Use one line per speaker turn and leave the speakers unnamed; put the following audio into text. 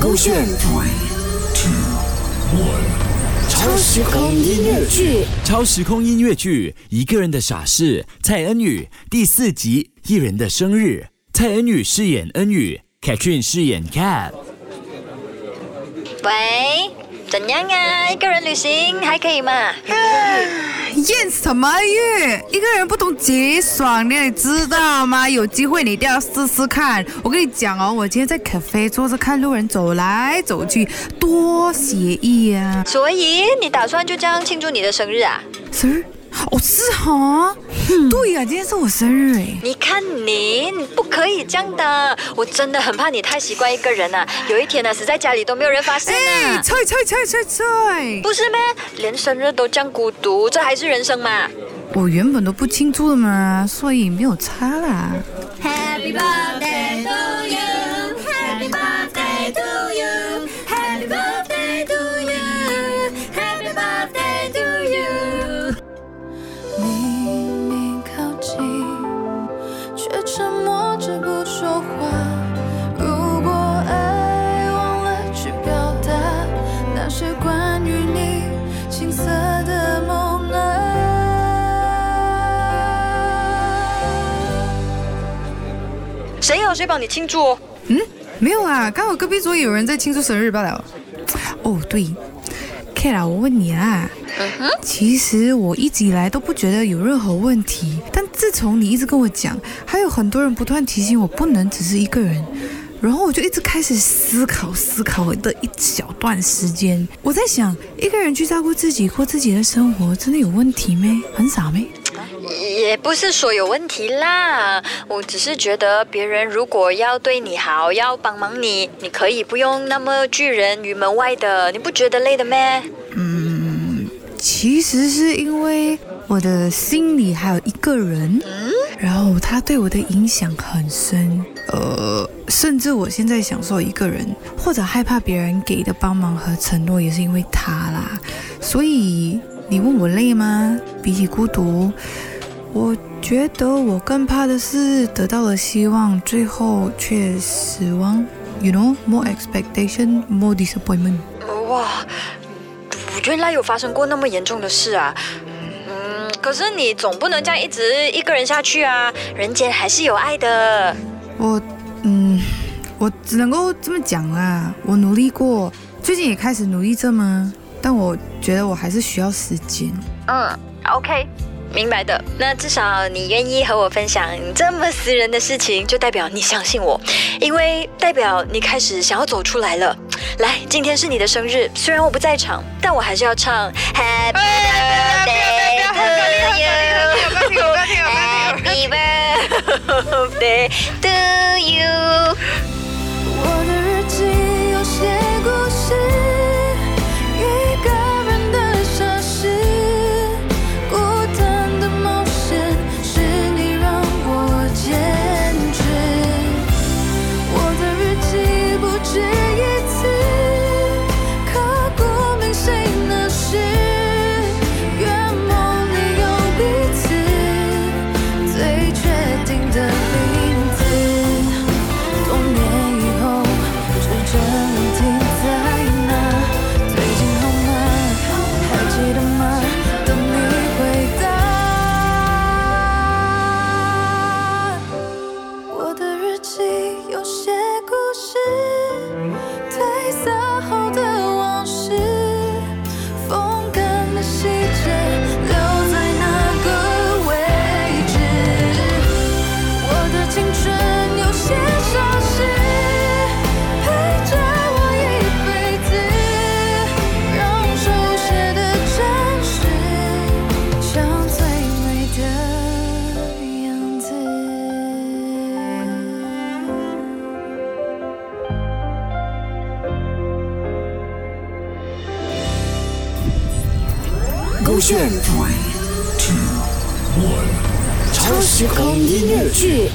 勾选 three two one 超时空音乐剧。
超时空音乐剧《一个人的傻事》，蔡恩宇第四集《一人的生日》，蔡恩宇饰演恩宇，Katrin 饰演 Cat。
喂，怎样啊？一个人旅行还可以吗？
验什么验？一个人不懂解爽，你知道吗？有机会你一定要试试看。我跟你讲哦，我今天在 cafe 坐着看路人走来走去，多写意啊！
所以你打算就这样庆祝你的生日啊？
生日？哦，是哈。对呀、今天是我生日哎。
你看你，你不可以这样的，我真的很怕你太习惯一个人啊，有一天呢、死在家里都没有人发现
呢，
啊。
菜菜菜菜菜！
不是咩？连生日都这样孤独，这还是人生吗？
我原本都不庆祝的嘛，所以没有差啦。
Happy birthday to
青涩的梦啊。
谁有谁帮你庆祝嗯？
没有啊，刚好隔壁桌有人在庆祝生日罢了。哦，对，K 啦，我问你啊，其实我一直以来都不觉得有任何问题，但自从你一直跟我讲，还有很多人不断提醒我不能只是一个人。然后我就一直开始思考思考的一小段时间，我在想，一个人去照顾自己、过自己的生活，真的有问题没？很傻没？
也不是说有问题啦，我只是觉得别人如果要对你好，要帮忙你，你可以不用那么拒人于门外的，你不觉得累的咩？
其实是因为我的心里还有一个人，然后他对我的影响很深，呃，甚至我现在享受一个人，或者害怕别人给的帮忙和承诺，也是因为他啦。所以你问我累吗？比起孤独，我觉得我更怕的是得到了希望，最后却失望。You know, more expectation, more disappointment.
哇，原来有发生过那么严重的事啊！嗯，可是你总不能这样一直一个人下去啊，人间还是有爱的。
我嗯，我只能够这么讲啦。我努力过，最近也开始努力这么。但我觉得我还是需要时间。
嗯，OK，明白的。那至少你愿意和我分享这么私人的事情，就代表你相信我，因为代表你开始想要走出来了。来，今天是你的生日，虽然我不在场，但我还是要唱 Happy Birthday to you。Happy Birthday to you。
勾选 three two one 超时空音乐剧。